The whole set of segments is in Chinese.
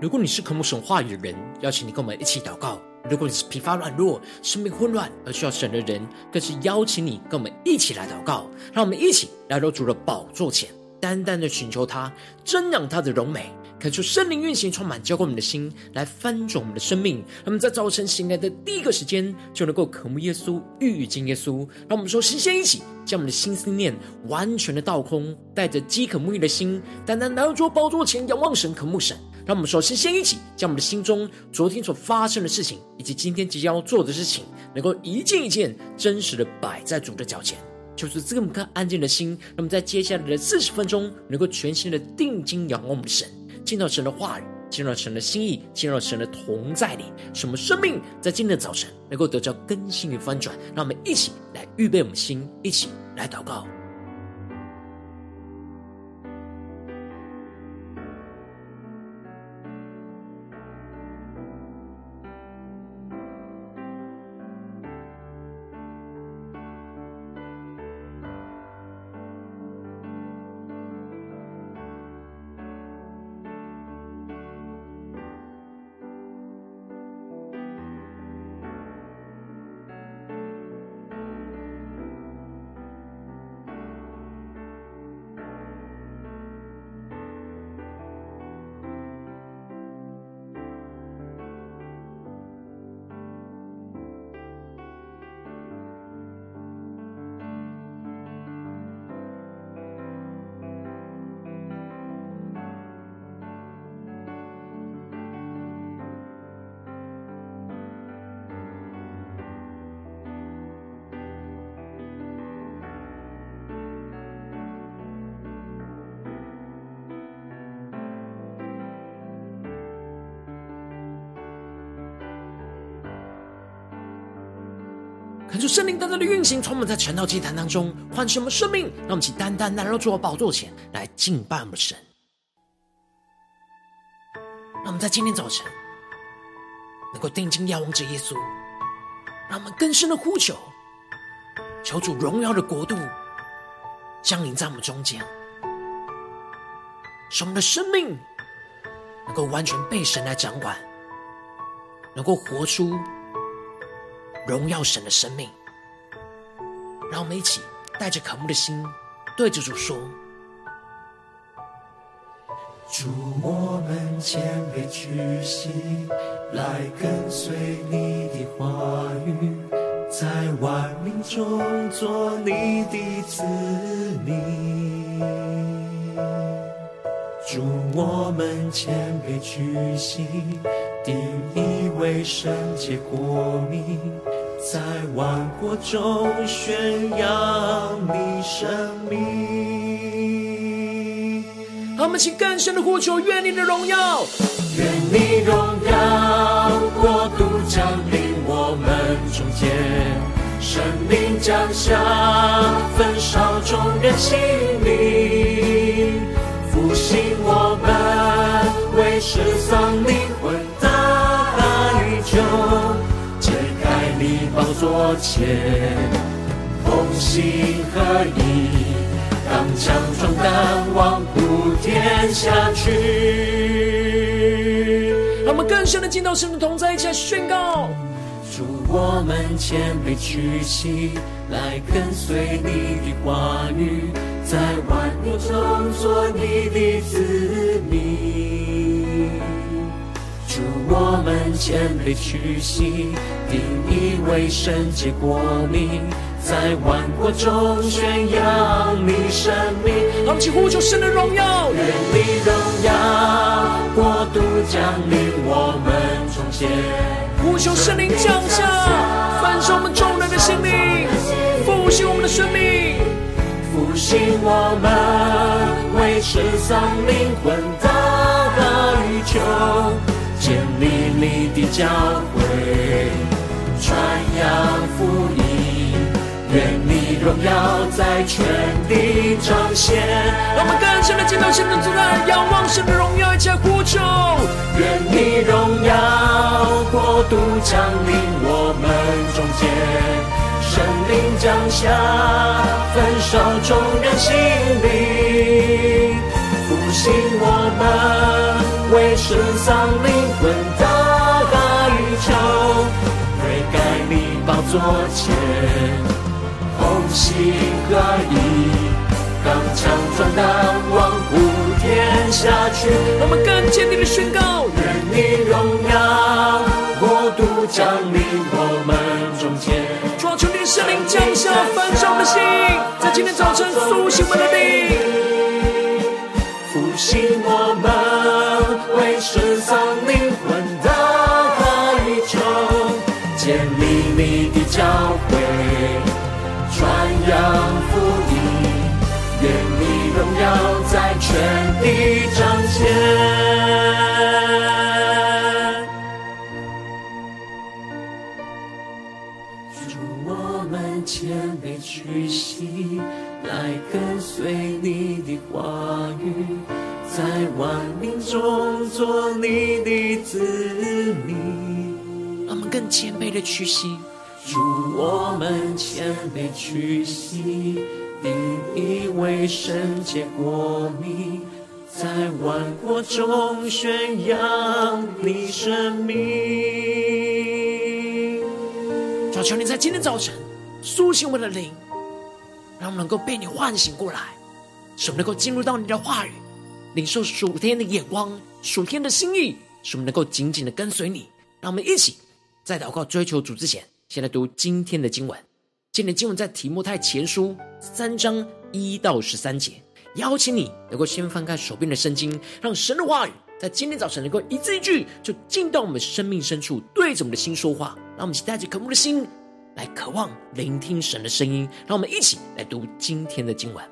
如果你是渴慕神话语的人，邀请你跟我们一起祷告；如果你是疲乏软弱、生命混乱而需要神的人，更是邀请你跟我们一起来祷告。让我们一起来到主的宝座前，单单的寻求他，瞻仰他的荣美。恳求圣灵运行，充满浇灌我们的心，来翻转我们的生命。让我们在早晨醒来的第一个时间，就能够渴慕耶稣、遇见耶稣。让我们说，先先一起将我们的心思念完全的倒空，带着饥渴沐浴的心，单单来到主宝座前，仰望神、渴慕神。让我们首，先先一起将我们的心中昨天所发生的事情，以及今天即将要做的事情，能够一件一件真实的摆在主的脚前。就是这么颗安静的心，让我们在接下来的四十分钟，能够全心的定睛仰望我们的神。进到神的话语，进入到神的心意，进入到神的同在里，使我们生命在今天的早晨能够得到更新与翻转。让我们一起来预备我们心，一起来祷告。看出圣灵单单的运行，充满在晨祷祭坛当中，唤醒我们生命，让我们起单单来到主的宝座前来敬拜我们神。让我们在今天早晨能够定睛仰望着耶稣，让我们更深的呼求，求主荣耀的国度降临在我们中间，使我们的生命能够完全被神来掌管，能够活出。荣耀神的生命，让我们一起带着渴慕的心，对着主说：主，我们谦卑屈膝，来跟随你的话语，在万民中做你的子民。祝，我们谦卑屈膝，定你为圣洁国民。在万国中宣扬你生命。好，我们请更深的呼求，愿你的荣耀，愿你荣耀国度降临我们中间，圣灵降下，焚烧众人心灵，复兴我们为失丧灵魂的代救。宝座前，同心合一，当强壮胆，望普天下去。让我们更深的进到神的同在，一起来宣告：祝，我们谦卑屈膝，来跟随你的话语，在万国中做你的子民。祝，我们谦卑屈膝。定义为圣洁国民，在万国中宣扬你生命。让我们起呼求神的荣耀，愿你荣耀国度降临我们中间。呼求圣灵降下，焚烧我们众人的心灵，复兴我们的生命，复兴我们为失丧灵魂的代求，建立你的教会。传扬福音，愿你荣耀在全地彰显。让我们更深的敬拜神的同在，仰望神的荣耀，一起来呼求。愿你荣耀国度降临我们中间，神灵降下，焚烧众人心灵，复兴我们。为失丧灵魂的大宇宙，宝座前，同心合一，刚强壮胆，往普天下去。我们更坚定的宣告：愿你荣耀国度降临我们中间。主啊，求你圣灵降下焚烧的心，在今天早晨苏醒我们的灵。复兴我们会，传扬福音，愿你荣耀在全地彰显。主，我们谦卑屈膝，来跟随你的话语。在万民中做你的子民，让我们更谦卑的屈膝，主，我们谦卑屈膝，定义为圣洁国民，在万国中宣扬你生命。求求你在今天早晨苏醒我们的灵，让我们能够被你唤醒过来，使我们能够进入到你的话语。领受属天的眼光，属天的心意，使我们能够紧紧的跟随你。让我们一起在祷告追求主之前，先来读今天的经文。今天的经文在提摩太前书三章一到十三节。邀请你能够先翻开手边的圣经，让神的话语在今天早晨能够一字一句，就进到我们生命深处，对着我们的心说话。让我们一起带着渴慕的心来渴望聆听神的声音。让我们一起来读今天的经文。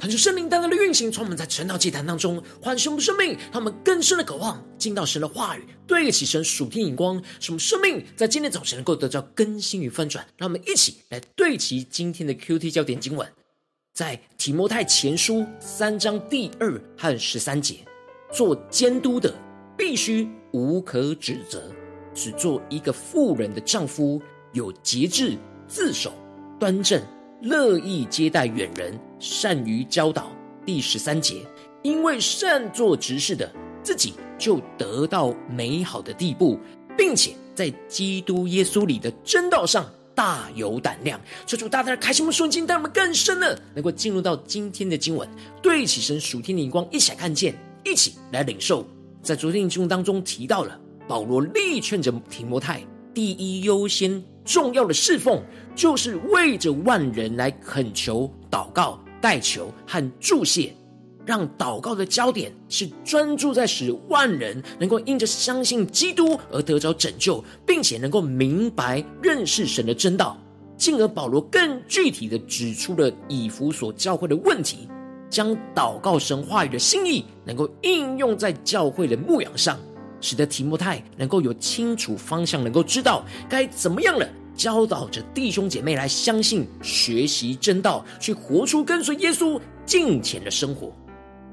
看着圣灵单单的运行，从我们在成道祭坛当中唤醒我们生命，他们更深的渴望进到神的话语，对得起神属天眼光，使我们生命在今天早晨能够得到更新与翻转。让我们一起来对齐今天的 QT 焦点经文，在提摩太前书三章第二和十三节，做监督的必须无可指责，只做一个妇人的丈夫，有节制，自守，端正。乐意接待远人，善于教导。第十三节，因为善作执事的，自己就得到美好的地步，并且在基督耶稣里的真道上大有胆量。求主大大的开心我们属灵经，带我们更深的能够进入到今天的经文，对起神属天的眼光，一起来看见，一起来领受。在昨天的经文当中提到了保罗力劝着提摩太，第一优先。重要的侍奉，就是为着万人来恳求、祷告、代求和祝谢，让祷告的焦点是专注在使万人能够因着相信基督而得着拯救，并且能够明白认识神的真道。进而保罗更具体的指出了以弗所教会的问题，将祷告神话语的心意能够应用在教会的牧养上。使得提摩太能够有清楚方向，能够知道该怎么样了，教导着弟兄姐妹来相信、学习真道，去活出跟随耶稣敬虔的生活。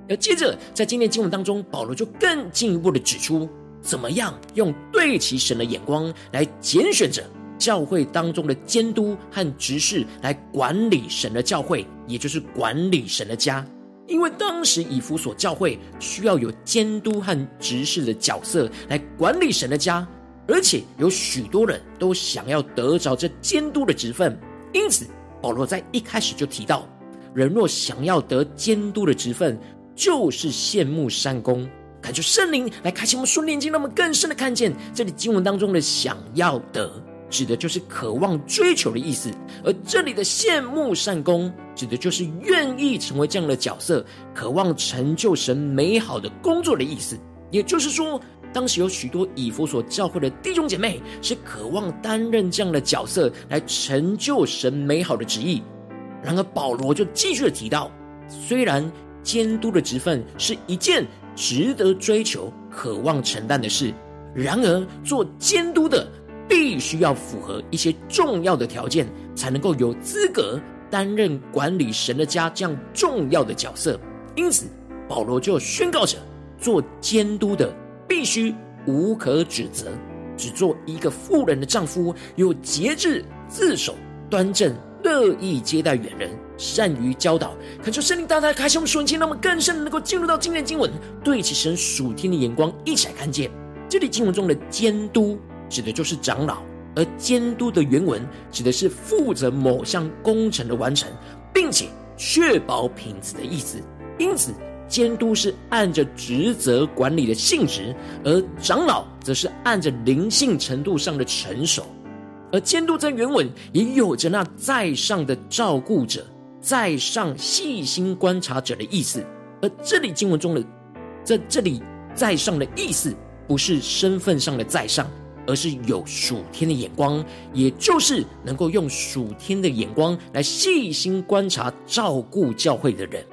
而接着在今天经文当中，保罗就更进一步的指出，怎么样用对齐神的眼光来拣选着教会当中的监督和执事来管理神的教会，也就是管理神的家。因为当时以弗所教会需要有监督和执事的角色来管理神的家，而且有许多人都想要得着这监督的职分，因此保罗在一开始就提到，人若想要得监督的职分，就是羡慕善功，感觉圣灵来开启我们属灵经，让我们更深的看见这里经文当中的想要得。指的就是渴望追求的意思，而这里的羡慕善功，指的就是愿意成为这样的角色，渴望成就神美好的工作的意思。也就是说，当时有许多以弗所教会的弟兄姐妹是渴望担任这样的角色，来成就神美好的旨意。然而保罗就继续的提到，虽然监督的职分是一件值得追求、渴望承担的事，然而做监督的。必须要符合一些重要的条件，才能够有资格担任管理神的家这样重要的角色。因此，保罗就宣告着：做监督的必须无可指责，只做一个妇人的丈夫，有节制、自守、端正，乐意接待远人，善于教导。恳求圣灵大大开启我们属灵，让我们更深的能够进入到今天的经文，对其神属天的眼光，一起来看见这里经文中的监督。指的就是长老，而监督的原文指的是负责某项工程的完成，并且确保品质的意思。因此，监督是按着职责管理的性质，而长老则是按着灵性程度上的成熟。而监督在原文也有着那在上的照顾者、在上细心观察者的意思。而这里经文中的在这里在上的意思，不是身份上的在上。而是有属天的眼光，也就是能够用属天的眼光来细心观察、照顾教会的人。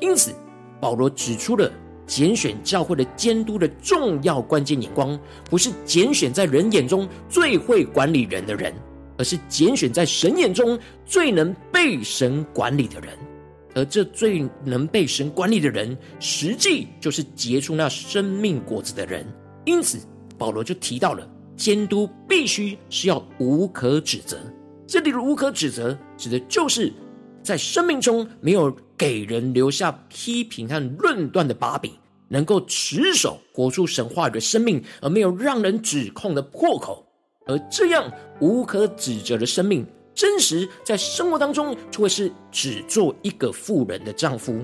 因此，保罗指出了拣选教会的监督的重要关键眼光，不是拣选在人眼中最会管理人的人，而是拣选在神眼中最能被神管理的人。而这最能被神管理的人，实际就是结出那生命果子的人。因此，保罗就提到了。监督必须是要无可指责，这里的无可指责，指的就是在生命中没有给人留下批评和论断的把柄，能够持守活出神话语的生命，而没有让人指控的破口。而这样无可指责的生命，真实在生活当中就会是只做一个富人的丈夫，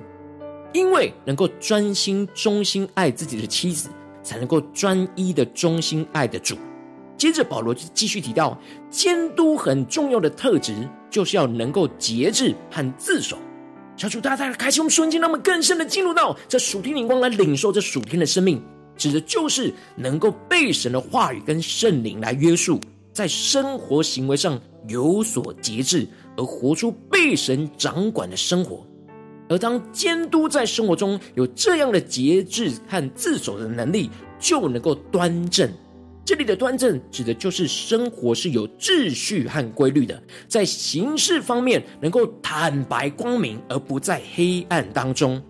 因为能够专心忠心爱自己的妻子，才能够专一的忠心爱的主。接着，保罗就继续提到，监督很重要的特质，就是要能够节制和自守。小主大大开启我们瞬间，让我们更深的进入到这属天灵光来领受这属天的生命，指的就是能够被神的话语跟圣灵来约束，在生活行为上有所节制，而活出被神掌管的生活。而当监督在生活中有这样的节制和自守的能力，就能够端正。这里的端正指的就是生活是有秩序和规律的，在行事方面能够坦白光明，而不在黑暗当中，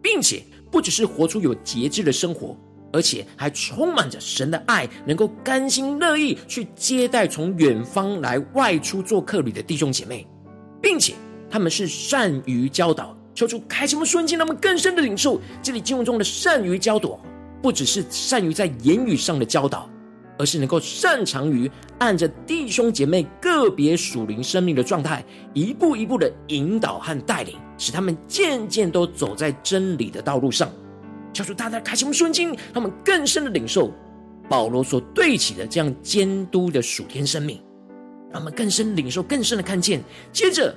并且不只是活出有节制的生活，而且还充满着神的爱，能够甘心乐意去接待从远方来外出做客旅的弟兄姐妹，并且他们是善于教导。求主开启我们瞬间，让我们更深的领受这里经文中的善于教导，不只是善于在言语上的教导。而是能够擅长于按着弟兄姐妹个别属灵生命的状态，一步一步的引导和带领，使他们渐渐都走在真理的道路上。求主大大开启我们瞬间，让我们更深的领受保罗所对起的这样监督的属天生命，让我们更深领受、更深的看见。接着，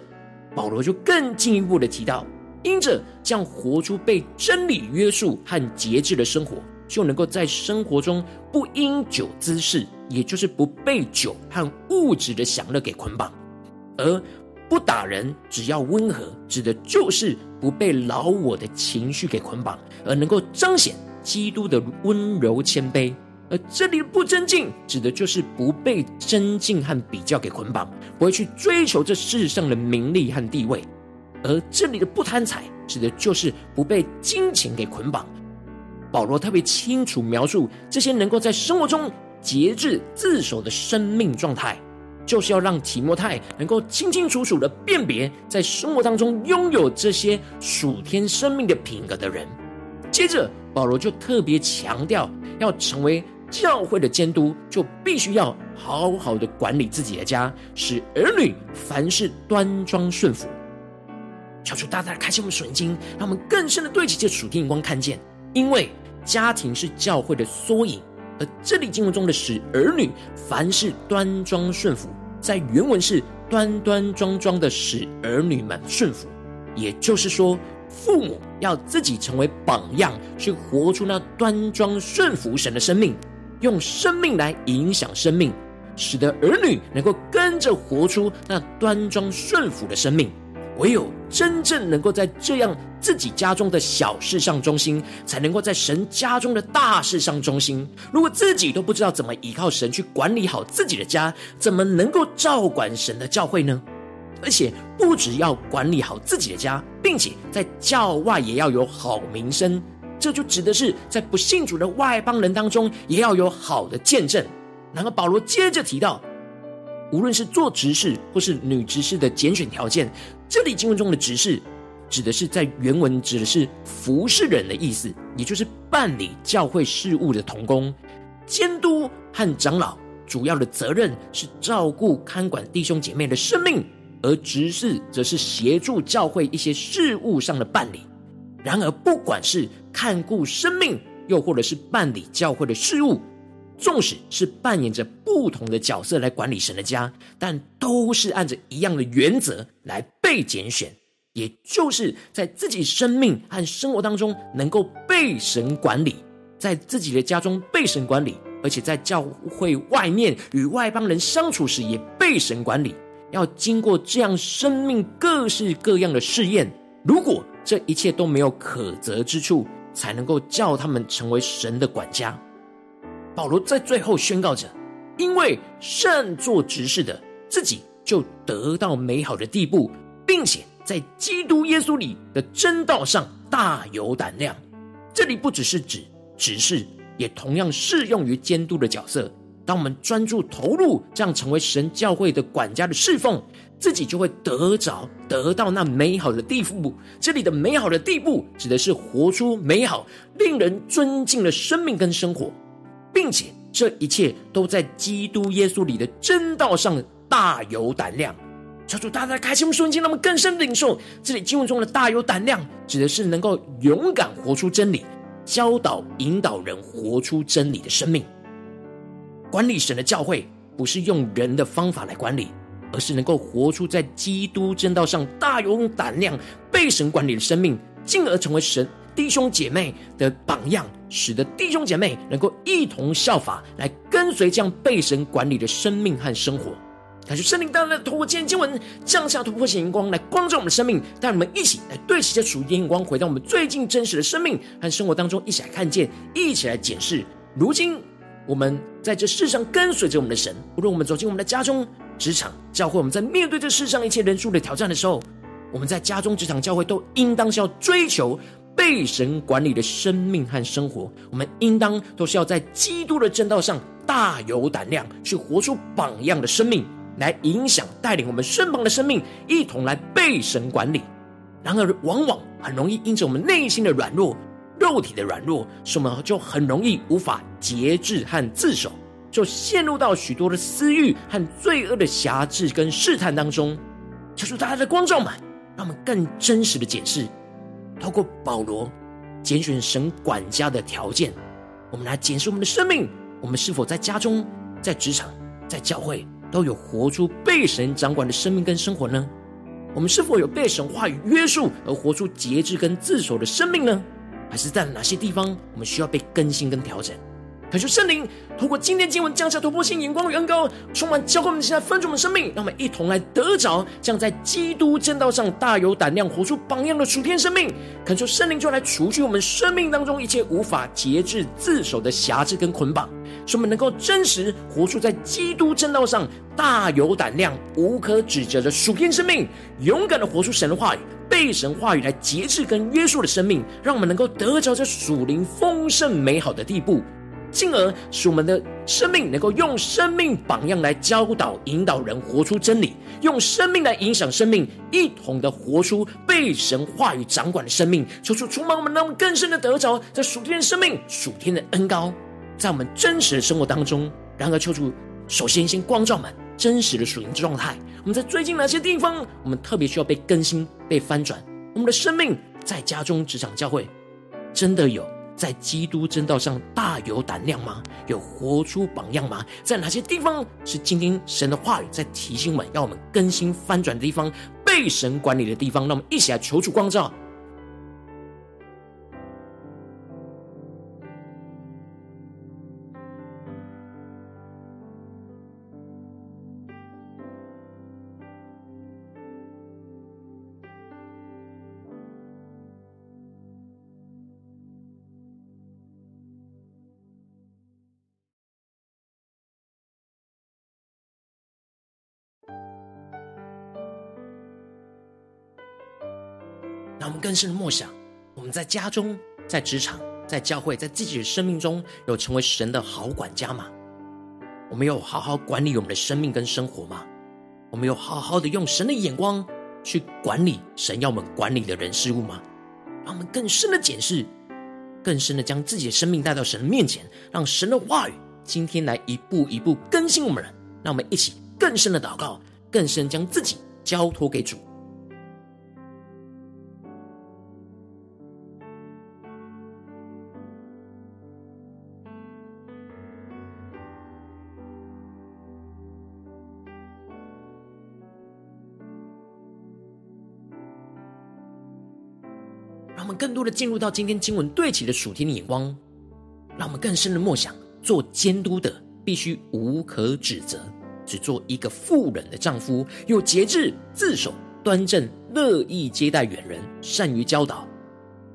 保罗就更进一步的提到，因着这样活出被真理约束和节制的生活。就能够在生活中不因酒滋事，也就是不被酒和物质的享乐给捆绑；而不打人，只要温和，指的就是不被老我的情绪给捆绑，而能够彰显基督的温柔谦卑。而这里的不争竞，指的就是不被争竞和比较给捆绑，不会去追求这世上的名利和地位；而这里的不贪财，指的就是不被金钱给捆绑。保罗特别清楚描述这些能够在生活中节制自守的生命状态，就是要让提摩太能够清清楚楚的辨别在生活当中拥有这些属天生命的品格的人。接着，保罗就特别强调，要成为教会的监督，就必须要好好的管理自己的家，使儿女凡事端庄顺服。求主大大开启我们属灵经，让我们更深的对齐这属天眼光看见，因为。家庭是教会的缩影，而这里经文中的使儿女凡事端庄顺服，在原文是端端庄庄的使儿女们顺服。也就是说，父母要自己成为榜样，去活出那端庄顺服神的生命，用生命来影响生命，使得儿女能够跟着活出那端庄顺服的生命。唯有真正能够在这样自己家中的小事上忠心，才能够在神家中的大事上忠心。如果自己都不知道怎么依靠神去管理好自己的家，怎么能够照管神的教会呢？而且不只要管理好自己的家，并且在教外也要有好名声。这就指的是在不信主的外邦人当中，也要有好的见证。然后保罗接着提到。无论是做执事或是女执事的拣选条件，这里经文中的执事指的是在原文指的是服侍人的意思，也就是办理教会事务的同工。监督和长老主要的责任是照顾看管弟兄姐妹的生命，而执事则是协助教会一些事务上的办理。然而，不管是看顾生命，又或者是办理教会的事务。纵使是扮演着不同的角色来管理神的家，但都是按着一样的原则来被拣选，也就是在自己生命和生活当中能够被神管理，在自己的家中被神管理，而且在教会外面与外邦人相处时也被神管理。要经过这样生命各式各样的试验，如果这一切都没有可责之处，才能够叫他们成为神的管家。保罗在最后宣告着：“因为善做执事的，自己就得到美好的地步，并且在基督耶稣里的真道上大有胆量。”这里不只是指执事，也同样适用于监督的角色。当我们专注投入，这样成为神教会的管家的侍奉，自己就会得着得到那美好的地步。这里的美好的地步，指的是活出美好、令人尊敬的生命跟生活。并且这一切都在基督耶稣里的真道上大有胆量。求主大大开启我们瞬间，让我们更深的领受这里经文中的大有胆量，指的是能够勇敢活出真理，教导引导人活出真理的生命。管理神的教会，不是用人的方法来管理，而是能够活出在基督真道上大有胆量、被神管理的生命，进而成为神。弟兄姐妹的榜样，使得弟兄姐妹能够一同效法，来跟随这样被神管理的生命和生活。感谢圣灵大大透过今天经文降下突破性眼光来光照我们的生命，带我们一起来对齐这属天眼光，回到我们最近真实的生命和生活当中，一起来看见，一起来检视。如今我们在这世上跟随着我们的神，无论我们走进我们的家中、职场、教会，我们在面对这世上一切人数的挑战的时候，我们在家中、职场、教会都应当是要追求。被神管理的生命和生活，我们应当都是要在基督的正道上大有胆量，去活出榜样的生命，来影响带领我们身旁的生命，一同来被神管理。然而，往往很容易因着我们内心的软弱、肉体的软弱，使我们就很容易无法节制和自守，就陷入到许多的私欲和罪恶的辖制跟试探当中。求主大家的光照们，让我们更真实的检视。透过保罗拣选神管家的条件，我们来检视我们的生命：我们是否在家中、在职场、在教会，都有活出被神掌管的生命跟生活呢？我们是否有被神话语约束而活出节制跟自守的生命呢？还是在哪些地方我们需要被更新跟调整？恳求圣灵透过今天经文降下突破性眼光与恩膏，充满教会我们现在分主我们生命，让我们一同来得着这样在基督正道上大有胆量、活出榜样的属天生命。恳求圣灵就来除去我们生命当中一切无法节制自守的辖制跟捆绑，使我们能够真实活出在基督正道上大有胆量、无可指责的属天生命，勇敢的活出神的话语，被神话语来节制跟约束的生命，让我们能够得着这属灵丰盛美好的地步。进而使我们的生命能够用生命榜样来教导、引导人活出真理，用生命来影响生命，一同的活出被神话语掌管的生命。求主充满我们，让我们更深的得着这属天的生命、属天的恩膏，在我们真实的生活当中。然而，求主首先先光照我们真实的属灵状态。我们在最近哪些地方，我们特别需要被更新、被翻转？我们的生命在家中、职场、教会，真的有？在基督正道上大有胆量吗？有活出榜样吗？在哪些地方是今天神的话语在提醒我们，要我们更新翻转的地方，被神管理的地方？让我们一起来求助光照。让我们更深的默想，我们在家中、在职场、在教会、在自己的生命中有成为神的好管家吗？我们有好好管理我们的生命跟生活吗？我们有好好的用神的眼光去管理神要我们管理的人事物吗？让我们更深的检视，更深的将自己的生命带到神的面前，让神的话语今天来一步一步更新我们。让我们一起更深的祷告，更深将自己交托给主。多的进入到今天经文对齐的属天的眼光，让我们更深的默想：做监督的必须无可指责，只做一个妇人的丈夫，有节制、自守、端正，乐意接待远人，善于教导。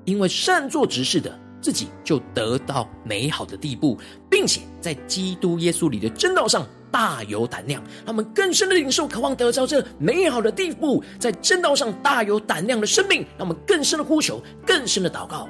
因为善做执事的，自己就得到美好的地步，并且在基督耶稣里的真道上。大有胆量，他们更深的领受，渴望得到这美好的地步，在正道上大有胆量的生命，让我们更深的呼求，更深的祷告。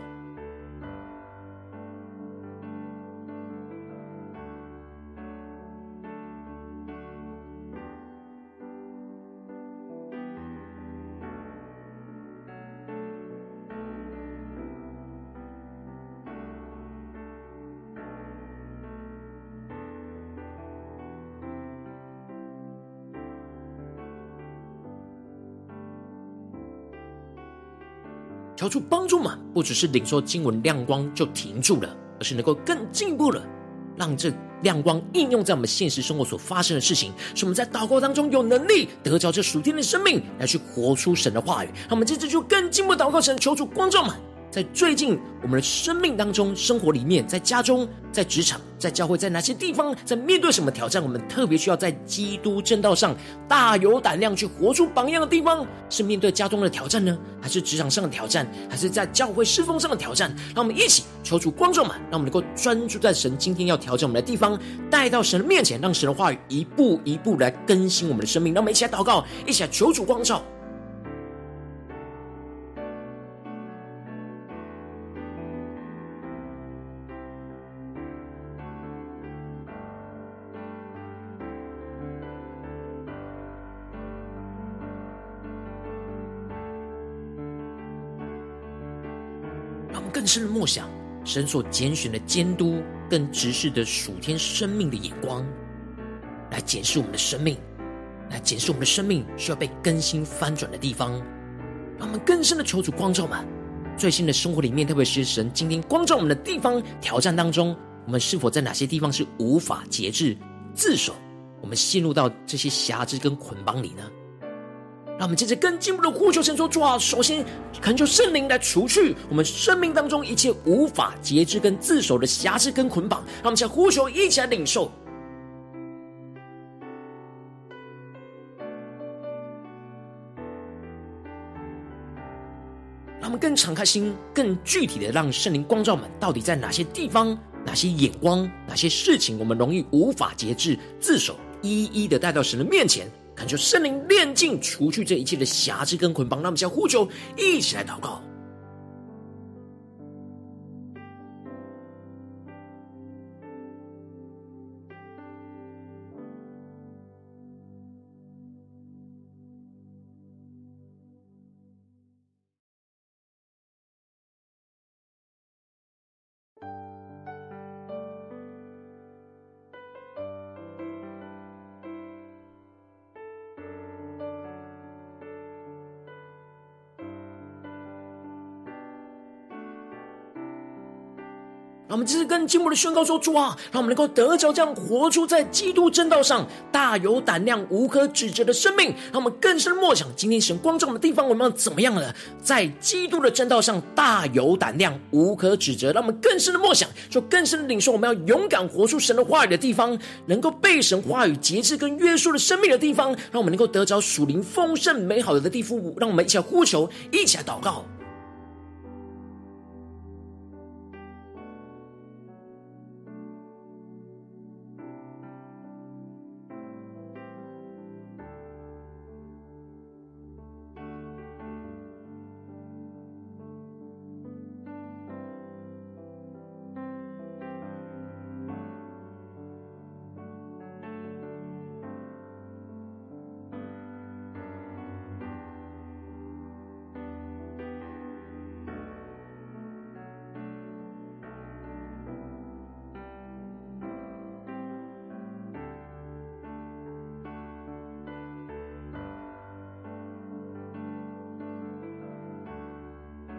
求主帮助嘛，不只是领受经文亮光就停住了，而是能够更进一步了，让这亮光应用在我们现实生活所发生的事情，使我们在祷告当中有能力得着这属天的生命，来去活出神的话语。那我们接着就更进一步祷告神，求主光照们，在最近我们的生命当中、生活里面，在家中、在职场、在教会，在哪些地方，在面对什么挑战，我们特别需要在基督正道上大有胆量去活出榜样的地方，是面对家中的挑战呢，还是职场上的挑战，还是在教会侍奉上的挑战？让我们一起求主光照们，让我们能够专注在神今天要调整我们的地方，带到神的面前，让神的话语一步一步来更新我们的生命。让我们一起来祷告，一起来求主光照。更深的默想，神所拣选的监督，更直视的属天生命的眼光，来检视我们的生命，来检视我们的生命需要被更新翻转的地方，让我们更深的求主光照们。最新的生活里面，特别是神今天光照我们的地方挑战当中，我们是否在哪些地方是无法节制自守？我们陷入到这些辖制跟捆绑里呢？让我们接着更进一步的呼求神说：主啊，首先恳求圣灵来除去我们生命当中一切无法节制跟自守的瑕疵跟捆绑。让我们向呼求一起来领受。让我们更敞开心，更具体的让圣灵光照们，到底在哪些地方、哪些眼光、哪些事情，我们容易无法节制自守，一一的带到神的面前。恳求圣灵炼净，除去这一切的瑕疵跟捆绑。让我们先呼求，一起来祷告。让我们这次更进一步的宣告说：“主啊，让我们能够得着这样活出在基督正道上大有胆量、无可指责的生命。让我们更深默想，今天神光照我们的地方，我们要怎么样呢？在基督的正道上大有胆量、无可指责。让我们更深的默想，就更深的领受，我们要勇敢活出神的话语的地方，能够被神话语节制跟约束的生命的地方，让我们能够得着属灵丰盛美好的地步。让我们一起来呼求，一起来祷告。”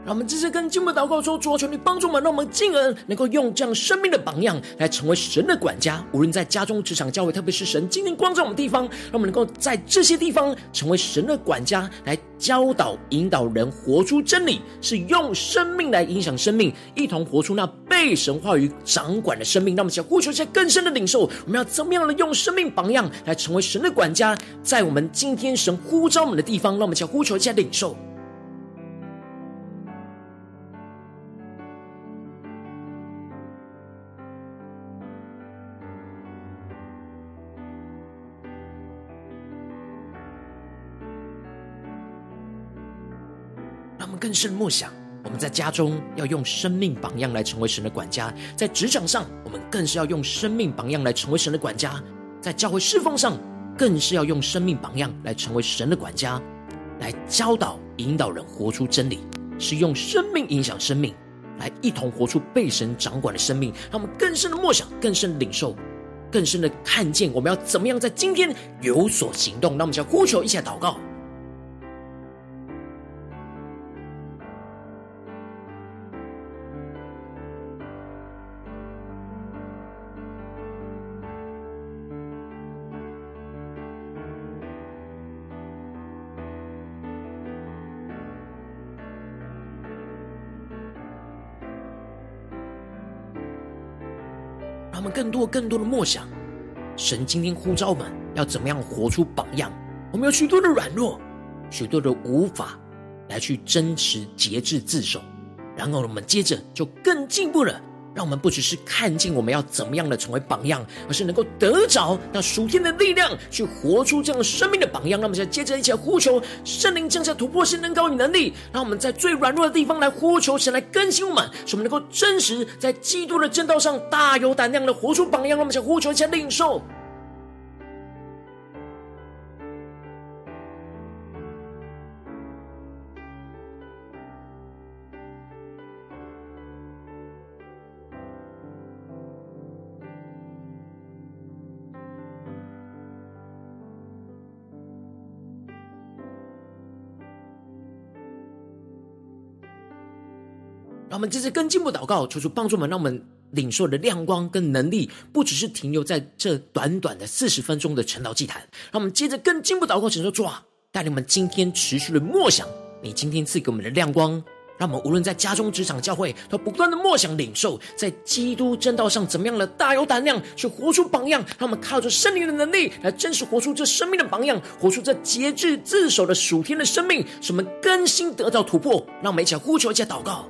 让我们这次跟进步祷告说：主啊，求你帮助我们，让我们进而能够用这样生命的榜样来成为神的管家。无论在家中、职场、教会，特别是神今天光照我们地方，让我们能够在这些地方成为神的管家，来教导、引导人活出真理，是用生命来影响生命，一同活出那被神话语掌管的生命。让我们想呼求一下更深的领受，我们要怎么样的用生命榜样来成为神的管家，在我们今天神呼召我们的地方，让我们想呼求一下领受。更深默想，我们在家中要用生命榜样来成为神的管家；在职场上，我们更是要用生命榜样来成为神的管家；在教会侍奉上，更是要用生命榜样来成为神的管家，来教导、引导人活出真理，是用生命影响生命，来一同活出被神掌管的生命。让我们更深的默想，更深的领受，更深的看见，我们要怎么样在今天有所行动。那我们就要呼求一起来祷告。我们更多更多的默想，神今天呼召我们要怎么样活出榜样？我们有许多的软弱，许多的无法来去真实节制自守，然后我们接着就更进步了。让我们不只是看见我们要怎么样的成为榜样，而是能够得着那属天的力量，去活出这样生命的榜样。让我们现在接着一起来呼求圣灵降下突破性能高与能力，让我们在最软弱的地方来呼求神来更新我们，使我们能够真实在基督的正道上大有胆量的活出榜样。让我们想呼求一下领受。我们接着更进一步祷告，求主帮助我们，让我们领受的亮光跟能力，不只是停留在这短短的四十分钟的晨祷祭坛。让我们接着更进一步祷告，神说主啊，带领我们今天持续的默想你今天赐给我们的亮光，让我们无论在家中、职场、教会，都不断的默想领受，在基督正道上怎么样的大有胆量去活出榜样。让我们靠着圣灵的能力来真实活出这生命的榜样，活出这节制自守的属天的生命，使我们更新得到突破。让我们一起来呼求，一起祷告。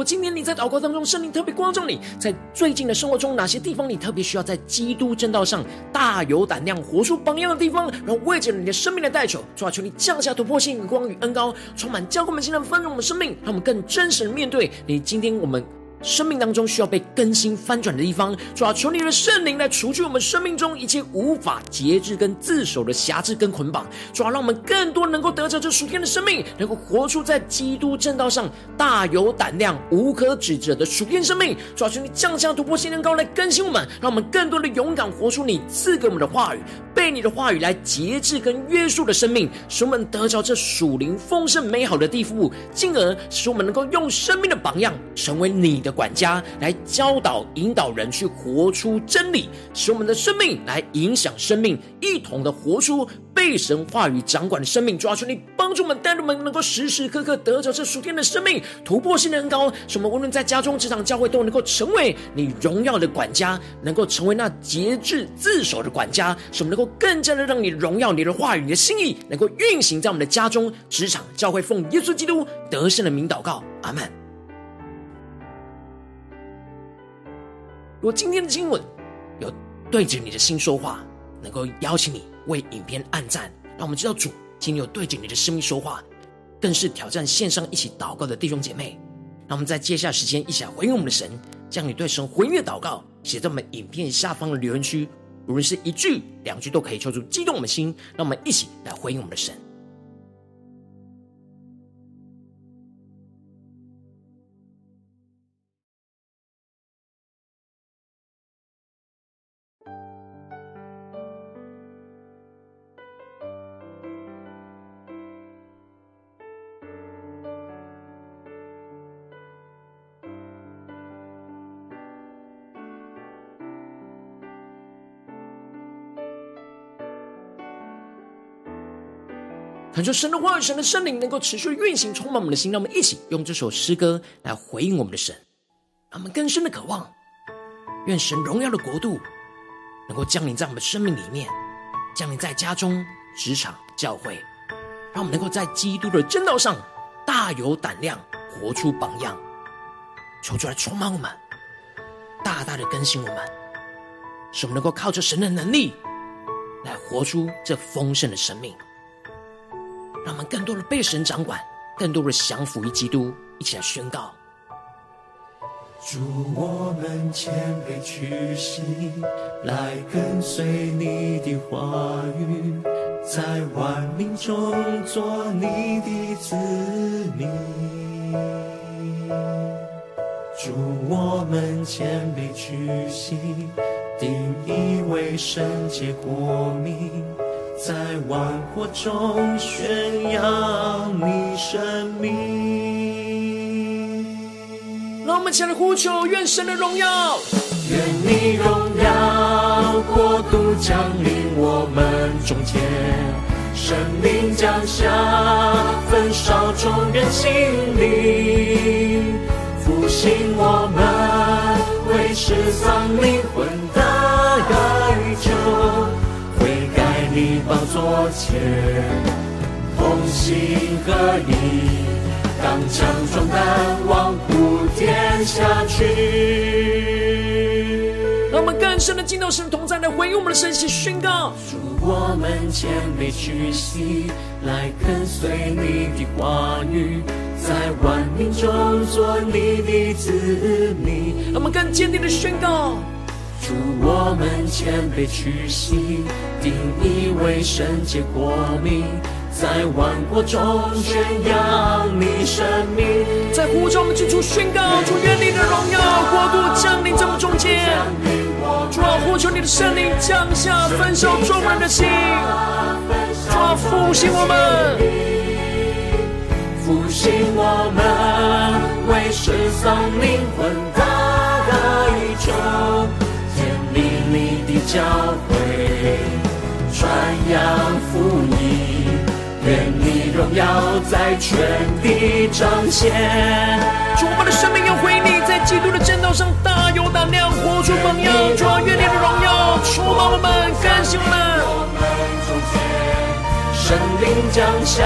我今天你在祷告当中，圣灵特别光照你，在最近的生活中，哪些地方你特别需要在基督正道上大有胆量活出榜样的地方，然后为着你的生命的代求，主啊，求你降下突破性光与恩高，充满教会们，现在丰盛我们生命，让我们更真实的面对你。今天我们。生命当中需要被更新翻转的地方，主要求你的圣灵来除去我们生命中一切无法节制跟自守的辖制跟捆绑，主要让我们更多能够得着这属天的生命，能够活出在基督正道上大有胆量、无可指责的属天生命。主要求你降下突破性能高来更新我们，让我们更多的勇敢活出你赐给我们的话语，被你的话语来节制跟约束的生命，使我们得着这属灵丰盛美好的地步，进而使我们能够用生命的榜样成为你的。管家来教导、引导人去活出真理，使我们的生命来影响生命，一同的活出被神话语掌管的生命。主啊，求你帮助我们，带我们能够时时刻刻得着这属天的生命，突破性的恩高，使我们无论在家中、职场、教会，都能够成为你荣耀的管家，能够成为那节制自守的管家，使我们能够更加的让你荣耀你的话语、你的心意，能够运行在我们的家中、职场、教会，奉耶稣基督得胜的名祷告，阿门。如果今天的经文有对着你的心说话，能够邀请你为影片按赞，让我们知道主今天有对着你的生命说话，更是挑战线上一起祷告的弟兄姐妹。让我们在接下来时间一起来回应我们的神，将你对神回应的祷告写在我们影片下方的留言区，无论是一句两句，都可以抽出激动我们的心。让我们一起来回应我们的神。恳求神的话语、神的圣灵能够持续运行，充满我们的心。让我们一起用这首诗歌来回应我们的神，让我们更深的渴望，愿神荣耀的国度能够降临在我们的生命里面，降临在家中、职场、教会，让我们能够在基督的真道上大有胆量，活出榜样。求主来充满我们，大大的更新我们，使我们能够靠着神的能力来活出这丰盛的生命。让我们更多的被神掌管，更多的降服于基督，一起来宣告。祝，我们谦卑屈膝，来跟随你的话语，在万民中做你的子民。祝，我们谦卑屈膝，定义为圣洁国民。在万国中宣扬你生命。让我们起来呼求，愿神的荣耀，愿你荣耀国度降临我们中间，圣灵降下，焚烧众人心灵，复兴我们为失丧灵魂的哀求。你宝座前，同心合一，当强壮胆，往普天下去。让我们更深的敬到神同在，来回应我们的神息宣告。主，我们谦卑屈膝，来跟随你的话语，在万民中做你的子民。让我们更坚定的宣告。主，我们谦卑屈膝，定义为圣洁国民，在万国中宣扬你生命。在呼召我们之处宣告，主愿你的荣耀国度降临在我们中间。主啊，呼求你的圣灵降下，焚烧众人的心。主啊，复兴我们，复兴我们，为失丧灵魂求。你的教会传扬福音，愿你荣耀在全地彰显。主，我们的生命要回你，在基督的正道上大有胆量，活出榜样。主啊，愿你的荣耀充满我们，感谢我们。神灵降下，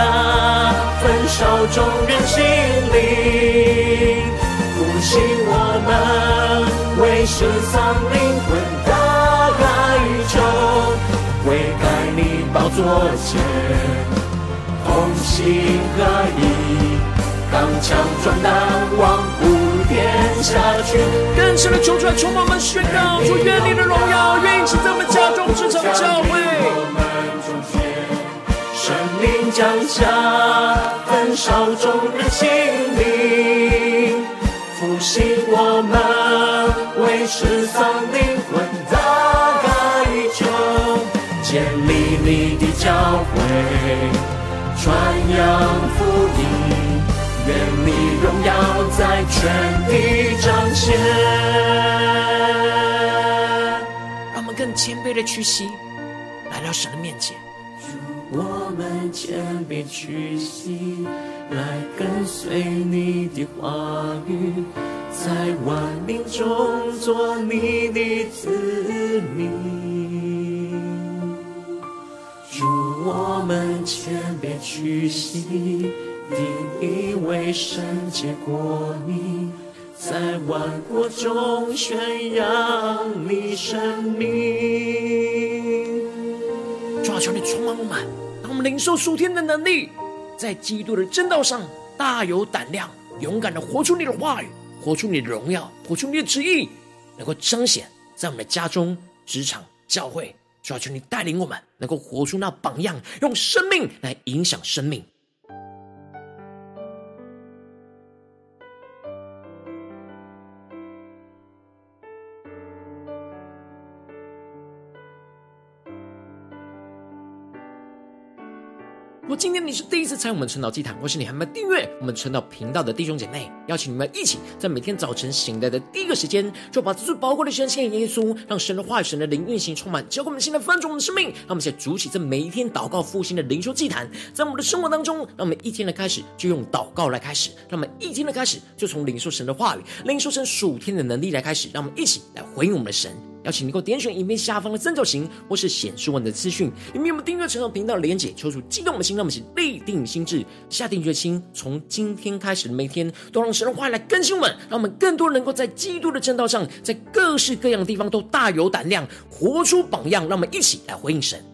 焚烧众人心灵，复兴我们，为失丧灵魂的。求悔改，你宝座前，同心合意，刚强壮胆，往不天下去。更深的求出来，充满我们宣告，主愿你的荣耀运行在我们家中，职场教会。神灵降下，焚烧众人心灵，复兴我们，为失丧灵魂。教会，传扬福音，愿你荣耀在全地彰显。让我们更谦卑的屈膝，来到神的面前。我们谦卑屈膝，来跟随你的话语，在万民中做你的子民。我们谦卑屈膝，定义为圣洁国民，在万国中宣扬你生命。主啊，求你充满我们，让我们领受属天的能力，在基督的真道上大有胆量，勇敢的活出你的话语，活出你的荣耀，活出你的旨意，能够彰显在我们的家中、职场、教会，主要求你带领我们，能够活出那榜样，用生命来影响生命。今天你是第一次参与我们晨祷祭坛，或是你还没有订阅我们晨祷频道的弟兄姐妹，邀请你们一起在每天早晨醒来的第一个时间，就把这最宝贵的时间献给耶稣，让神的话语、神的灵运行充满，教灌我们现在翻转我们的生命。让我们一起筑起这每一天祷告复兴的灵修祭坛，在我们的生活当中，让我们一天的开始就用祷告来开始，让我们一天的开始就从领受神的话语、领受神属天的能力来开始，让我们一起来回应我们的神。邀请你给我点选影片下方的三角形，或是显示我们的资讯，里面有没有订阅成长频道的连结？求主激动的心，让我们一起立定心智，下定决心，从今天开始的每天，都让神的话来更新我们，让我们更多能够在基督的正道上，在各式各样的地方都大有胆量，活出榜样。让我们一起来回应神。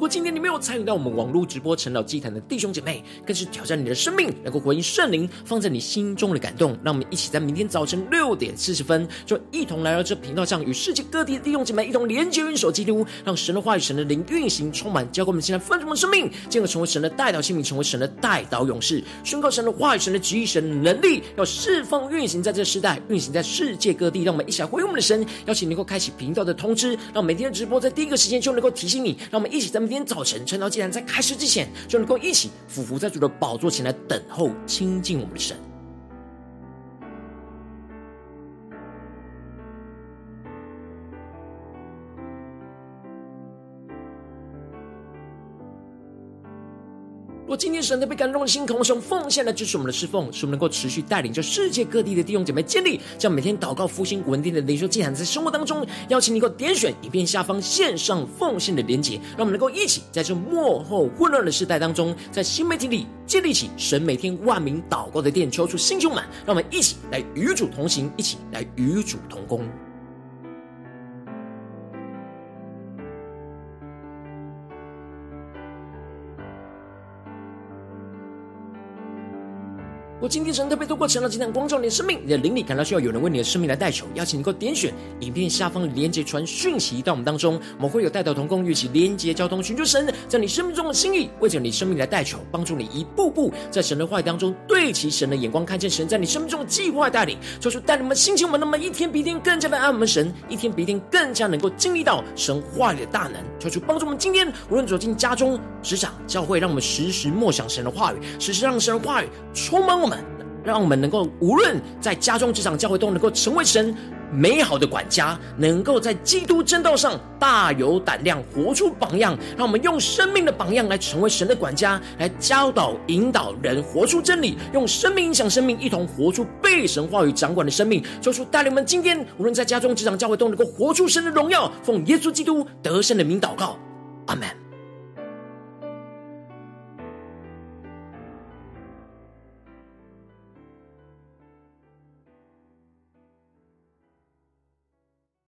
如果今天你没有参与到我们网络直播晨祷祭坛的弟兄姐妹，更是挑战你的生命，能够回应圣灵放在你心中的感动。让我们一起在明天早晨六点四十分，就一同来到这频道上，与世界各地的弟兄姐妹一同连接、运手基督，让神的话语、神的灵运行充满，教灌我们现在丰盛的生命，进而成为神的代祷性命，成为神的代祷勇士，宣告神的话语、神的旨意、神的能力，要释放运行在这时代，运行在世界各地。让我们一起来回应我们的神，邀请能够开启频道的通知，让每天的直播在第一个时间就能够提醒你。让我们一起在。今天早晨，趁到既然在开始之前，就能够一起俯伏在主的宝座前来等候亲近我们的神。我今天神的被感动的心，渴望用奉献来支持我们的侍奉，使我们能够持续带领着世界各地的弟兄姐妹建立，将每天祷告复兴稳定的灵修祭坛在生活当中。邀请你能够点选影片下方线上奉献的连结，让我们能够一起在这幕后混乱的时代当中，在新媒体里建立起神每天万名祷告的殿，抽出新充满，让我们一起来与主同行，一起来与主同工。我今天神特别透过晨祷祭坛光照你的生命，你的灵里感到需要有人为你的生命来代求，邀请你能够点选影片下方连结传讯息到我们当中，我们会有代祷同工与其连结交通，寻求神在你生命中的心意，为着你生命来代求，帮助你一步步在神的话语当中对齐神的眼光，看见神在你生命中的计划带领，求主带领我们心情，我们那么一天比一天更加的爱我们神，一天比一天更加能够经历到神话语的大能，求主帮助我们今天无论走进家中、职场、教会，让我们时时默想神的话语，时时让神的话语充满我们。让我们能够无论在家中、职场、教会，都能够成为神美好的管家，能够在基督正道上大有胆量，活出榜样。让我们用生命的榜样来成为神的管家，来教导、引导人活出真理，用生命影响生命，一同活出被神话语掌管的生命。求主带领我们今天无论在家中、职场、教会，都能够活出神的荣耀。奉耶稣基督得胜的名祷告，阿门。